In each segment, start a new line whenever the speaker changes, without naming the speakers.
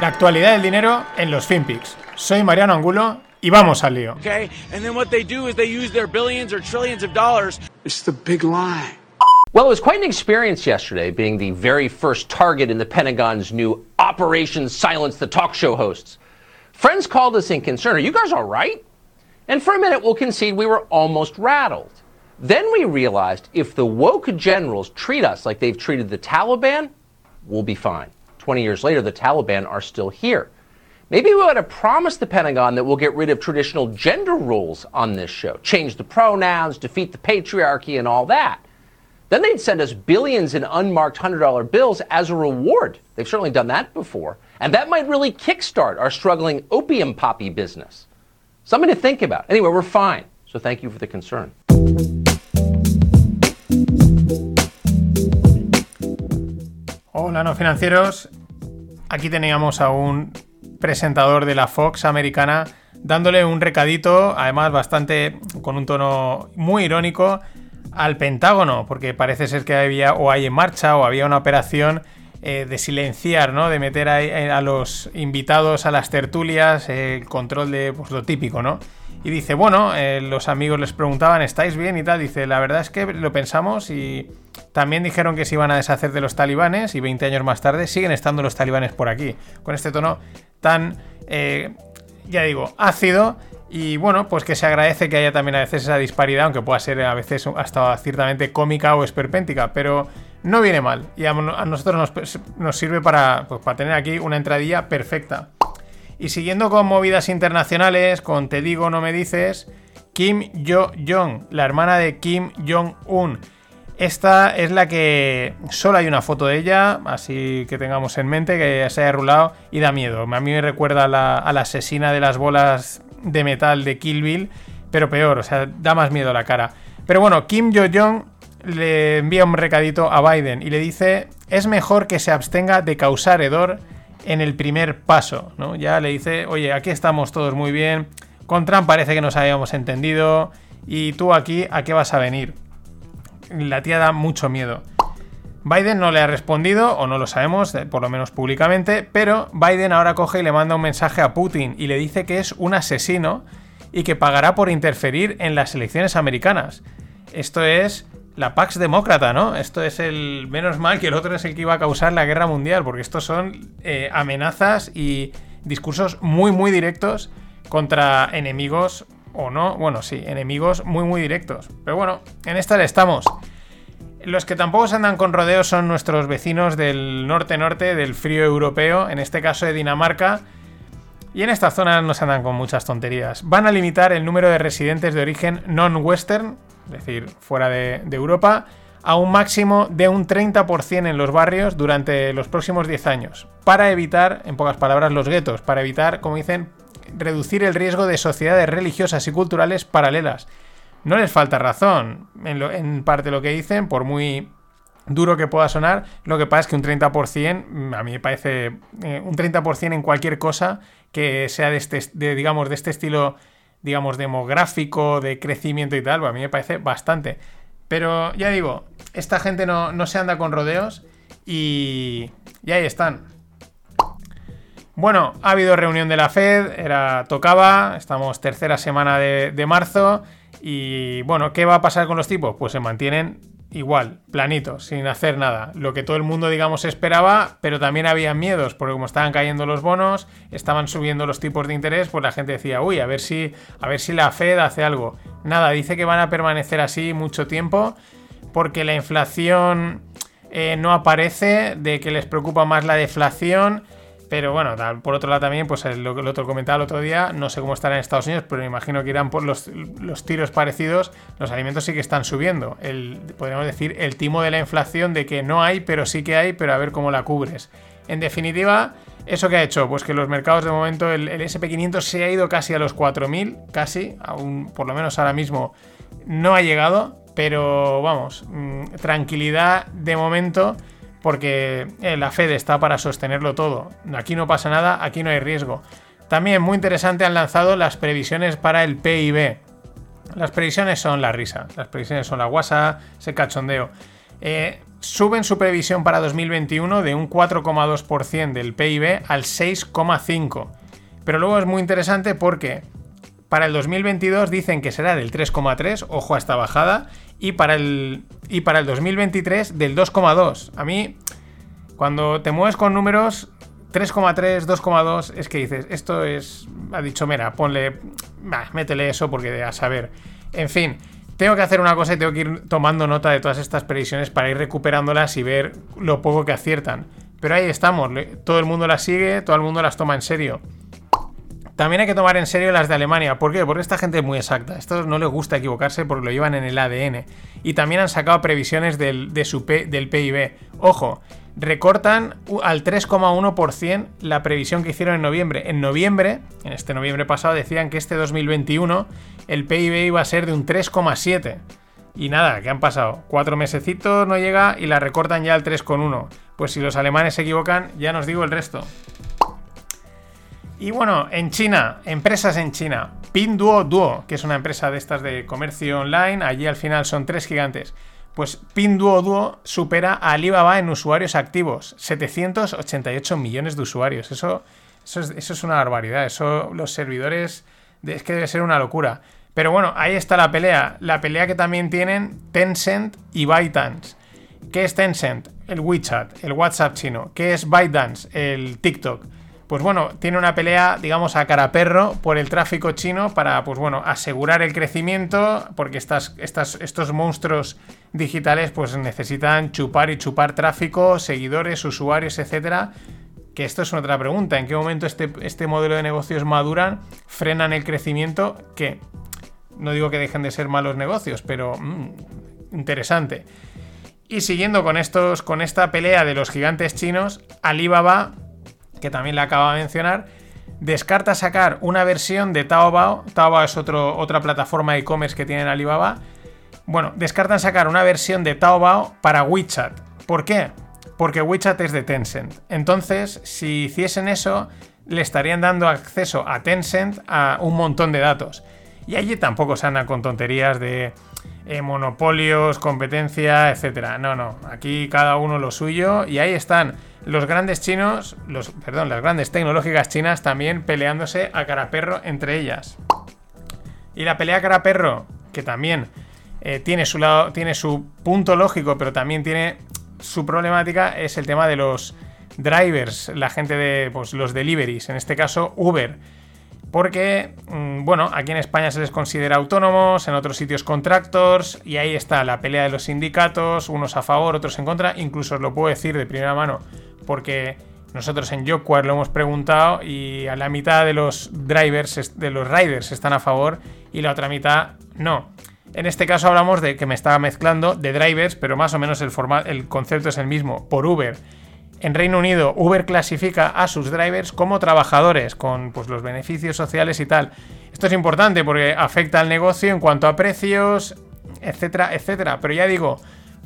La actualidad del dinero en los FinPix. Soy Mariano Angulo y vamos al lío.
Okay, and then what they do is they use their billions or trillions of dollars.
It's the big lie.
Well, it was quite an experience yesterday being the very first target in the Pentagon's new Operation Silence the Talk Show hosts. Friends called us in concern. Are you guys all right? And for a minute, we'll concede we were almost rattled. Then we realized if the woke generals treat us like they've treated the Taliban, we'll be fine. 20 years later, the Taliban are still here. Maybe we ought to promise the Pentagon that we'll get rid of traditional gender roles on this show, change the pronouns, defeat the patriarchy, and all that. Then they'd send us billions in unmarked $100 bills as a reward. They've certainly done that before. And that might really kickstart our struggling opium poppy business. Something to think about. Anyway, we're fine. So thank you for the concern.
Hola, no financieros. Aquí teníamos a un presentador de la Fox americana dándole un recadito, además bastante con un tono muy irónico, al Pentágono, porque parece ser que había o hay en marcha o había una operación eh, de silenciar, ¿no? De meter a, eh, a, los invitados a las tertulias, el control de pues, lo típico, ¿no? Y dice, bueno, eh, los amigos les preguntaban, ¿estáis bien? Y tal. Dice, la verdad es que lo pensamos y también dijeron que se iban a deshacer de los talibanes y 20 años más tarde siguen estando los talibanes por aquí. Con este tono tan, eh, ya digo, ácido. Y bueno, pues que se agradece que haya también a veces esa disparidad, aunque pueda ser a veces hasta ciertamente cómica o esperpéntica, pero no viene mal. Y a, nosotros nos, nos sirve para, pues, para tener aquí una entradilla perfecta. Y siguiendo con movidas internacionales, con Te digo, no me dices, Kim Jo-jong, la hermana de Kim Jong-un. Esta es la que solo hay una foto de ella, así que tengamos en mente que se haya rulado y da miedo. A mí me recuerda a la, asesina de las bolas de metal de Kill Bill, pero peor, o sea, da más miedo la cara. Pero bueno, Kim Jo-jong le envía un recadito a Biden y le dice, es mejor que se abstenga de causar hedor en el primer paso, ¿no? Ya le dice, oye, aquí estamos todos muy bien, con Trump parece que nos habíamos entendido, y tú aquí, ¿a qué vas a venir? La tía da mucho miedo. Biden no le ha respondido, o no lo sabemos, por lo menos públicamente, pero Biden ahora coge y le manda un mensaje a Putin y le dice que es un asesino y que pagará por interferir en las elecciones americanas. Esto es la Pax Demócrata, ¿no? Esto es el. Menos mal que el otro es el que iba a causar la guerra mundial, porque estos son eh, amenazas y discursos muy, muy directos contra enemigos o no. Bueno, sí, enemigos muy, muy directos. Pero bueno, en esta le estamos. Los que tampoco se andan con rodeos son nuestros vecinos del norte-norte, del frío europeo, en este caso de Dinamarca. Y en esta zona no se andan con muchas tonterías. Van a limitar el número de residentes de origen non-western, es decir, fuera de, Europa, a un máximo de un 30% en los barrios durante los próximos 10 años, para evitar, en pocas palabras, los guetos, para evitar, como dicen, reducir el riesgo de sociedades religiosas y culturales paralelas. No les falta razón en, lo, parte lo que dicen, por muy duro que pueda sonar, lo que pasa es que un 30%, a mí me parece eh, un 30% en cualquier cosa que sea de este, digamos, de este estilo digamos, demográfico, de crecimiento y tal, pues a mí me parece bastante. Pero ya digo, esta gente no, no se anda con rodeos y, y, ahí están. Bueno, ha habido reunión de la Fed, era tocaba, estamos tercera semana de, de marzo y bueno, ¿qué va a pasar con los tipos? Pues se mantienen igual, planito, sin hacer nada. Lo que todo el mundo, digamos, esperaba, pero también había miedos, porque como estaban cayendo los bonos, estaban subiendo los tipos de interés, pues la gente decía, uy, a ver si, a ver si la Fed hace algo. Nada, dice que van a permanecer así mucho tiempo, porque la inflación eh, no aparece, de que les preocupa más la deflación. Pero bueno, por otro lado también, pues lo que el otro comentaba el otro día, no sé cómo estará en Estados Unidos, pero me imagino que irán por los, los, tiros parecidos. Los alimentos sí que están subiendo. El, podríamos decir el timo de la inflación de que no hay, pero sí que hay, pero a ver cómo la cubres. En definitiva, ¿eso que ha hecho? Pues que los mercados de momento, el, el SP500 se ha ido casi a los 4.000, casi, aún por lo menos ahora mismo no ha llegado, pero vamos, mmm, tranquilidad de momento porque eh, la Fed está para sostenerlo todo. Aquí no pasa nada, aquí no hay riesgo. También muy interesante han lanzado las previsiones para el PIB. Las previsiones son la risa, las previsiones son la guasa, ese cachondeo. eh, suben su previsión para 2021 de un 4,2% del PIB al 6,5%. Pero luego es muy interesante porque para el 2022 dicen que será del 3,3, ojo a esta bajada, y para el, y para el 2023 del 2,2. A mí, cuando te mueves con números 3,3, 2,2, es que dices, esto es, ha dicho, mira, ponle, métele eso porque a saber. En fin, tengo que hacer una cosa y tengo que ir tomando nota de todas estas previsiones para ir recuperándolas y ver lo poco que aciertan. Pero ahí estamos, todo el mundo las sigue, todo el mundo las toma en serio. También hay que tomar en serio las de Alemania. ¿Por qué? Porque esta gente es muy exacta. Esto no les gusta equivocarse porque lo llevan en el ADN. Y también han sacado previsiones del, de su del PIB. Ojo, recortan al 3,1% la previsión que hicieron en noviembre. En noviembre, en este noviembre pasado, decían que este 2021 el PIB iba a ser de un 3,7%. Y nada, ¿qué han pasado? Cuatro mesecitos no llega y la recortan ya al 3,1%. Pues si los alemanes se equivocan, ya nos digo el resto. Y bueno, en China, empresas en China. Pinduo Duo, que es una empresa de estas de comercio online, allí al final son tres gigantes. Pues Pinduoduo supera a Alibaba en usuarios activos, 788 millones de usuarios. Eso, eso, es, una barbaridad. Eso, los servidores, es que debe ser una locura. Pero bueno, ahí está la pelea. La pelea que también tienen Tencent y ByteDance. ¿Qué es Tencent? El WeChat, el WhatsApp chino. ¿Qué es ByteDance? El TikTok pues bueno, tiene una pelea, digamos, a cara perro por el tráfico chino para, pues bueno, asegurar el crecimiento, porque estas, estas, estos monstruos digitales pues necesitan chupar y chupar tráfico, seguidores, usuarios, etcétera. Que esto es otra pregunta, ¿en qué momento este, este modelo de negocios maduran, frenan el crecimiento? Que no digo que dejen de ser malos negocios, pero mm, interesante. Y siguiendo con estos, con esta pelea de los gigantes chinos, Alibaba que también le acaba de mencionar, descarta sacar una versión de Taobao. Taobao es otro, otra plataforma de e-commerce que tiene en Alibaba. Bueno, descartan sacar una versión de Taobao para WeChat. ¿Por qué? Porque WeChat es de Tencent. Entonces, si hiciesen eso, le estarían dando acceso a Tencent a un montón de datos. Y allí tampoco se anda con tonterías de eh, monopolios, competencia, etcétera. No, no. Aquí cada uno lo suyo. Y ahí están los grandes chinos, los, perdón, las grandes tecnológicas chinas también peleándose a cara perro entre ellas. Y la pelea a cara perro, que también eh, tiene, su lado, tiene su punto lógico, pero también tiene su problemática, es el tema de los drivers, la gente de pues, los deliveries, en este caso Uber. Porque, mm, bueno, aquí en España se les considera autónomos, en otros sitios contractors, y ahí está la pelea de los sindicatos, unos a favor, otros en contra. Incluso os lo puedo decir de primera mano, porque nosotros en Jokware lo hemos preguntado y a la mitad de los drivers, de los riders están a favor y la otra mitad no. En este caso hablamos de que me estaba mezclando de drivers, pero más o menos el, el concepto es el mismo, por Uber. En Reino Unido, Uber clasifica a sus drivers como trabajadores, con pues, los beneficios sociales y tal. Esto es importante porque afecta al negocio en cuanto a precios, etcétera, etcétera. Pero ya digo,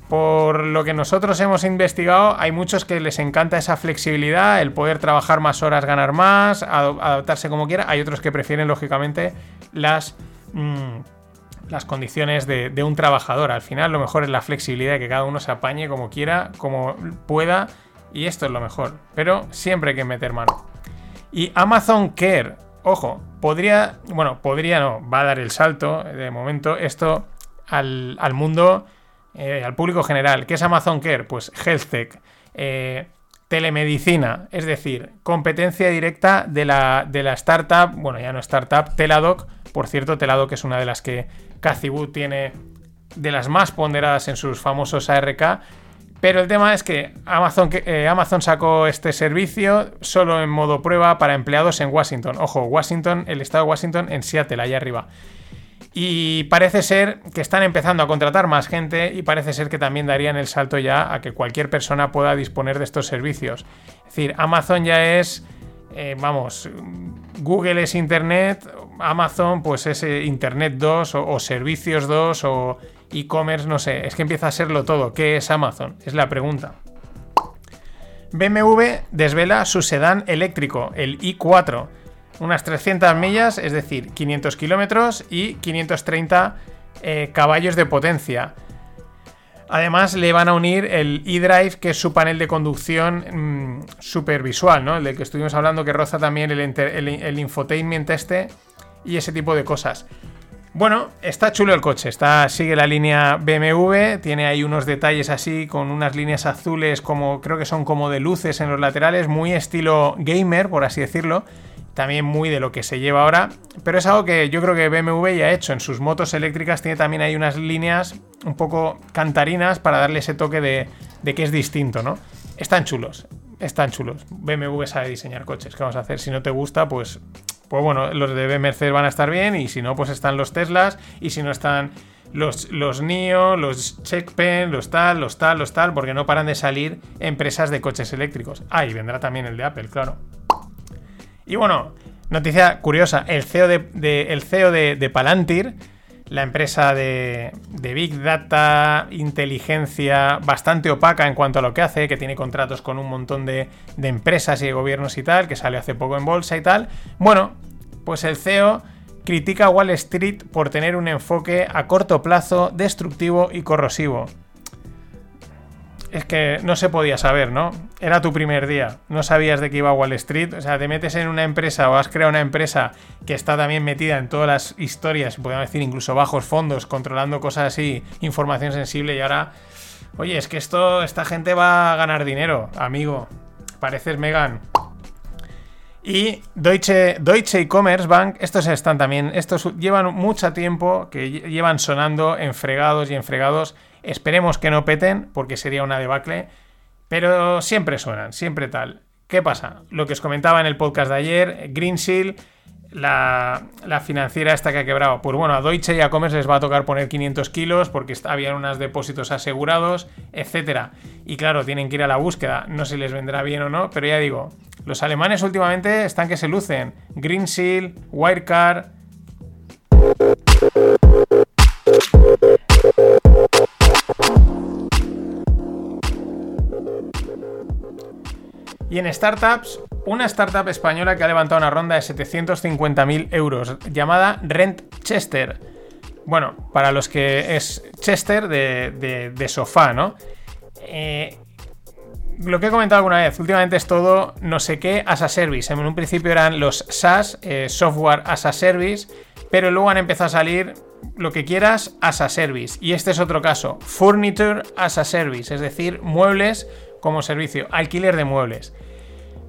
por lo que nosotros hemos investigado, hay muchos que les encanta esa flexibilidad, el poder trabajar más horas, ganar más, adaptarse como quiera. Hay otros que prefieren, lógicamente, las, mm, las condiciones de, de, un trabajador. Al final, lo mejor es la flexibilidad, que cada uno se apañe como quiera, como pueda, y esto es lo mejor. Pero siempre hay que meter mano. Y Amazon Care, ojo, podría, bueno, podría no, va a dar el salto de momento esto al, al mundo eh, al público general. ¿Qué es Amazon Care? Pues Health Tech, eh, telemedicina, es decir, competencia directa de la, de la startup, bueno, ya no startup, Teladoc. Por cierto, Teladoc es una de las que Cathy tiene de las más ponderadas en sus famosos ARK. Pero el tema es que Amazon, eh, Amazon, sacó este servicio solo en modo prueba para empleados en Washington. Ojo, Washington, el estado de Washington en Seattle, allá arriba. Y parece ser que están empezando a contratar más gente y parece ser que también darían el salto ya a que cualquier persona pueda disponer de estos servicios. Es decir, Amazon ya es, eh, vamos, Google es Internet, Amazon pues es eh, Internet 2 o, Servicios 2 o e-commerce, no sé, es que empieza a serlo todo. ¿Qué es Amazon? Es la pregunta. BMW desvela su sedán eléctrico, el i4 unas 300 millas, es decir, 500 kilómetros y 530 eh, caballos de potencia. Además, le van a unir el eDrive, que es su panel de conducción mmm, super visual, ¿no? El del que estuvimos hablando, que roza también el, el, infotainment este y ese tipo de cosas. Bueno, está chulo el coche, está, sigue la línea BMW, tiene ahí unos detalles así con unas líneas azules como creo que son como de luces en los laterales, muy estilo gamer, por así decirlo también muy de lo que se lleva ahora, pero es algo que yo creo que BMW ya ha hecho en sus motos eléctricas, tiene también ahí unas líneas un poco cantarinas para darle ese toque de, que es distinto, ¿no? Están chulos, están chulos. BMW sabe diseñar coches, ¿qué vamos a hacer? Si no te gusta, pues, pues bueno, los de BMW van a estar bien y si no, pues están los Teslas y si no están los, los NIO, los Checkpen, los tal, los tal, los tal, porque no paran de salir empresas de coches eléctricos. Ah, y vendrá también el de Apple, claro. Y bueno, noticia curiosa, el CEO de, el CEO de, Palantir, la empresa de, Big Data, inteligencia bastante opaca en cuanto a lo que hace, que tiene contratos con un montón de, de empresas y de gobiernos y tal, que salió hace poco en bolsa y tal. Bueno, pues el CEO critica a Wall Street por tener un enfoque a corto plazo, destructivo y corrosivo es que no se podía saber, ¿no? Era tu primer día, no sabías de qué iba Wall Street, o sea, te metes en una empresa o has creado una empresa que está también metida en todas las historias, podemos decir incluso bajos fondos, controlando cosas así, información sensible y ahora, oye, es que esto, esta gente va a ganar dinero, amigo, pareces Megan. Y Deutsche, Deutsche E-Commerce Bank, estos están también, estos llevan mucho tiempo que llevan sonando en fregados y en fregados Esperemos que no peten, porque sería una debacle. Pero siempre suenan, siempre tal. ¿Qué pasa? Lo que os comentaba en el podcast de ayer, Greensill, la, la, financiera esta que ha quebrado. Pues bueno, a Deutsche y a Commerce les va a tocar poner 500 kilos porque habían unos depósitos asegurados, etc. Y claro, tienen que ir a la búsqueda. No sé si les vendrá bien o no, pero ya digo, los alemanes últimamente están que se lucen. Greensill, Wirecard. En startups, una startup española que ha levantado una ronda de 750.000 euros, llamada Rent Chester. Bueno, para los que es Chester de, sofá, ¿no? Eh, lo que he comentado alguna vez, últimamente es todo no sé qué as a service. En un principio eran los SaaS, eh, Software as a Service, pero luego han empezado a salir lo que quieras as a service. Y este es otro caso, Furniture as a Service, es decir, muebles como servicio, alquiler de muebles.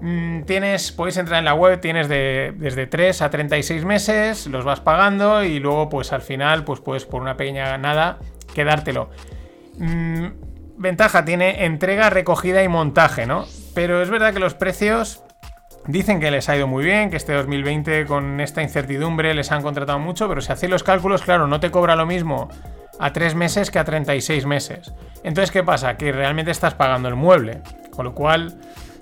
Mm, tienes, podéis entrar en la web, tienes de, desde 3 a 36 meses, los vas pagando y luego pues al final pues puedes por una pequeña nada quedártelo. Mm, ventaja, tiene entrega, recogida y montaje, ¿no? Pero es verdad que los precios dicen que les ha ido muy bien, que este 2020 con esta incertidumbre les han contratado mucho, pero si hacéis los cálculos, claro, no te cobra lo mismo a 3 meses que a 36 meses. Entonces, ¿qué pasa? Que realmente estás pagando el mueble. Con lo cual,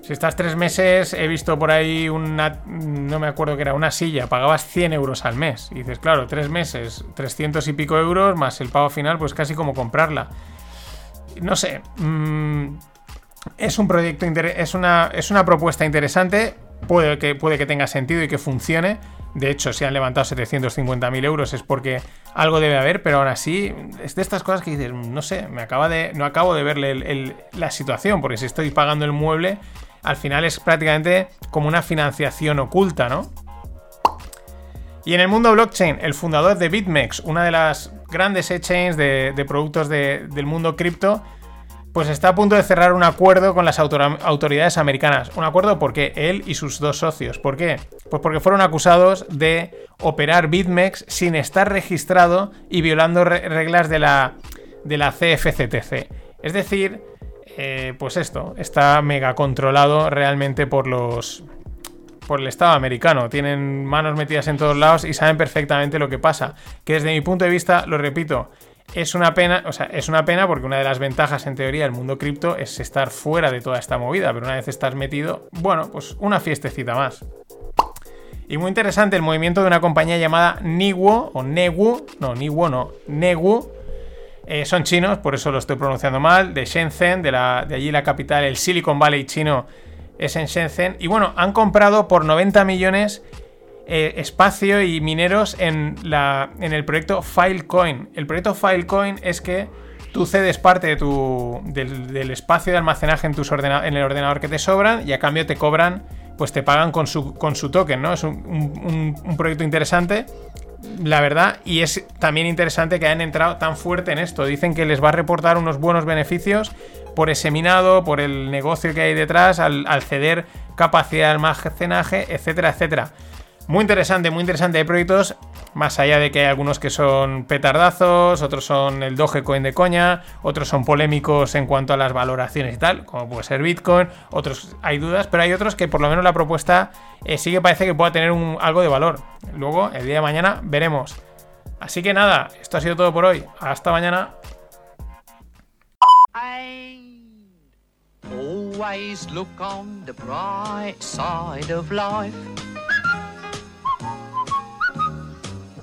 si estás 3 meses, he visto por ahí una, no me acuerdo que era, una silla, pagabas 100 euros al mes. Y dices, claro, 3 meses, 300 y pico euros, más el pago final, pues casi como comprarla. No sé, mm, es un proyecto, es una, es una propuesta interesante, puede que, puede que tenga sentido y que funcione, de hecho, si han levantado 750.000 euros es porque algo debe haber, pero aún así es de estas cosas que dices, no sé, me acaba de, no acabo de verle la situación, porque si estoy pagando el mueble, al final es prácticamente como una financiación oculta, ¿no? Y en el mundo blockchain, el fundador de BitMEX, una de las grandes exchanges de, de productos del mundo cripto, pues está a punto de cerrar un acuerdo con las autoridades americanas. Un acuerdo porque él y sus dos socios. ¿Por qué? Pues porque fueron acusados de operar BitMEX sin estar registrado y violando reglas de la, de la CFCTC. Es decir, eh, pues esto, está mega controlado realmente por los, por el Estado americano. Tienen manos metidas en todos lados y saben perfectamente lo que pasa. Que desde mi punto de vista, lo repito, es una pena, o sea, es una pena porque una de las ventajas en teoría del mundo cripto es estar fuera de toda esta movida, pero una vez estás metido, bueno, pues una fiestecita más. Y muy interesante el movimiento de una compañía llamada Niwo, o Negu, no, Niwo no, Negu. Eh, son chinos, por eso lo estoy pronunciando mal, de Shenzhen, de, la, de allí la capital, el Silicon Valley chino es en Shenzhen. Y bueno, han comprado por 90 millones eh, espacio y mineros en, la, en el proyecto Filecoin. El proyecto Filecoin es que tú cedes parte de tu, del, espacio de almacenaje en, tus en el ordenador que te sobran y a cambio te cobran, pues te pagan con su, con su token, ¿no? Es un, un proyecto interesante la verdad, y es también interesante que hayan entrado tan fuerte en esto. Dicen que les va a reportar unos buenos beneficios por ese minado, por el negocio que hay detrás, al, ceder capacidad de almacenaje, etcétera, etcétera. Muy interesante, muy interesante. Hay proyectos, más allá de que hay algunos que son petardazos, otros son el Dogecoin de coña, otros son polémicos en cuanto a las valoraciones y tal, como puede ser Bitcoin, otros hay dudas, pero hay otros que por lo menos la propuesta eh, sí que parece que pueda tener un, algo de valor. Luego, el día de mañana, veremos. Así que nada, esto ha sido todo por hoy. Hasta mañana.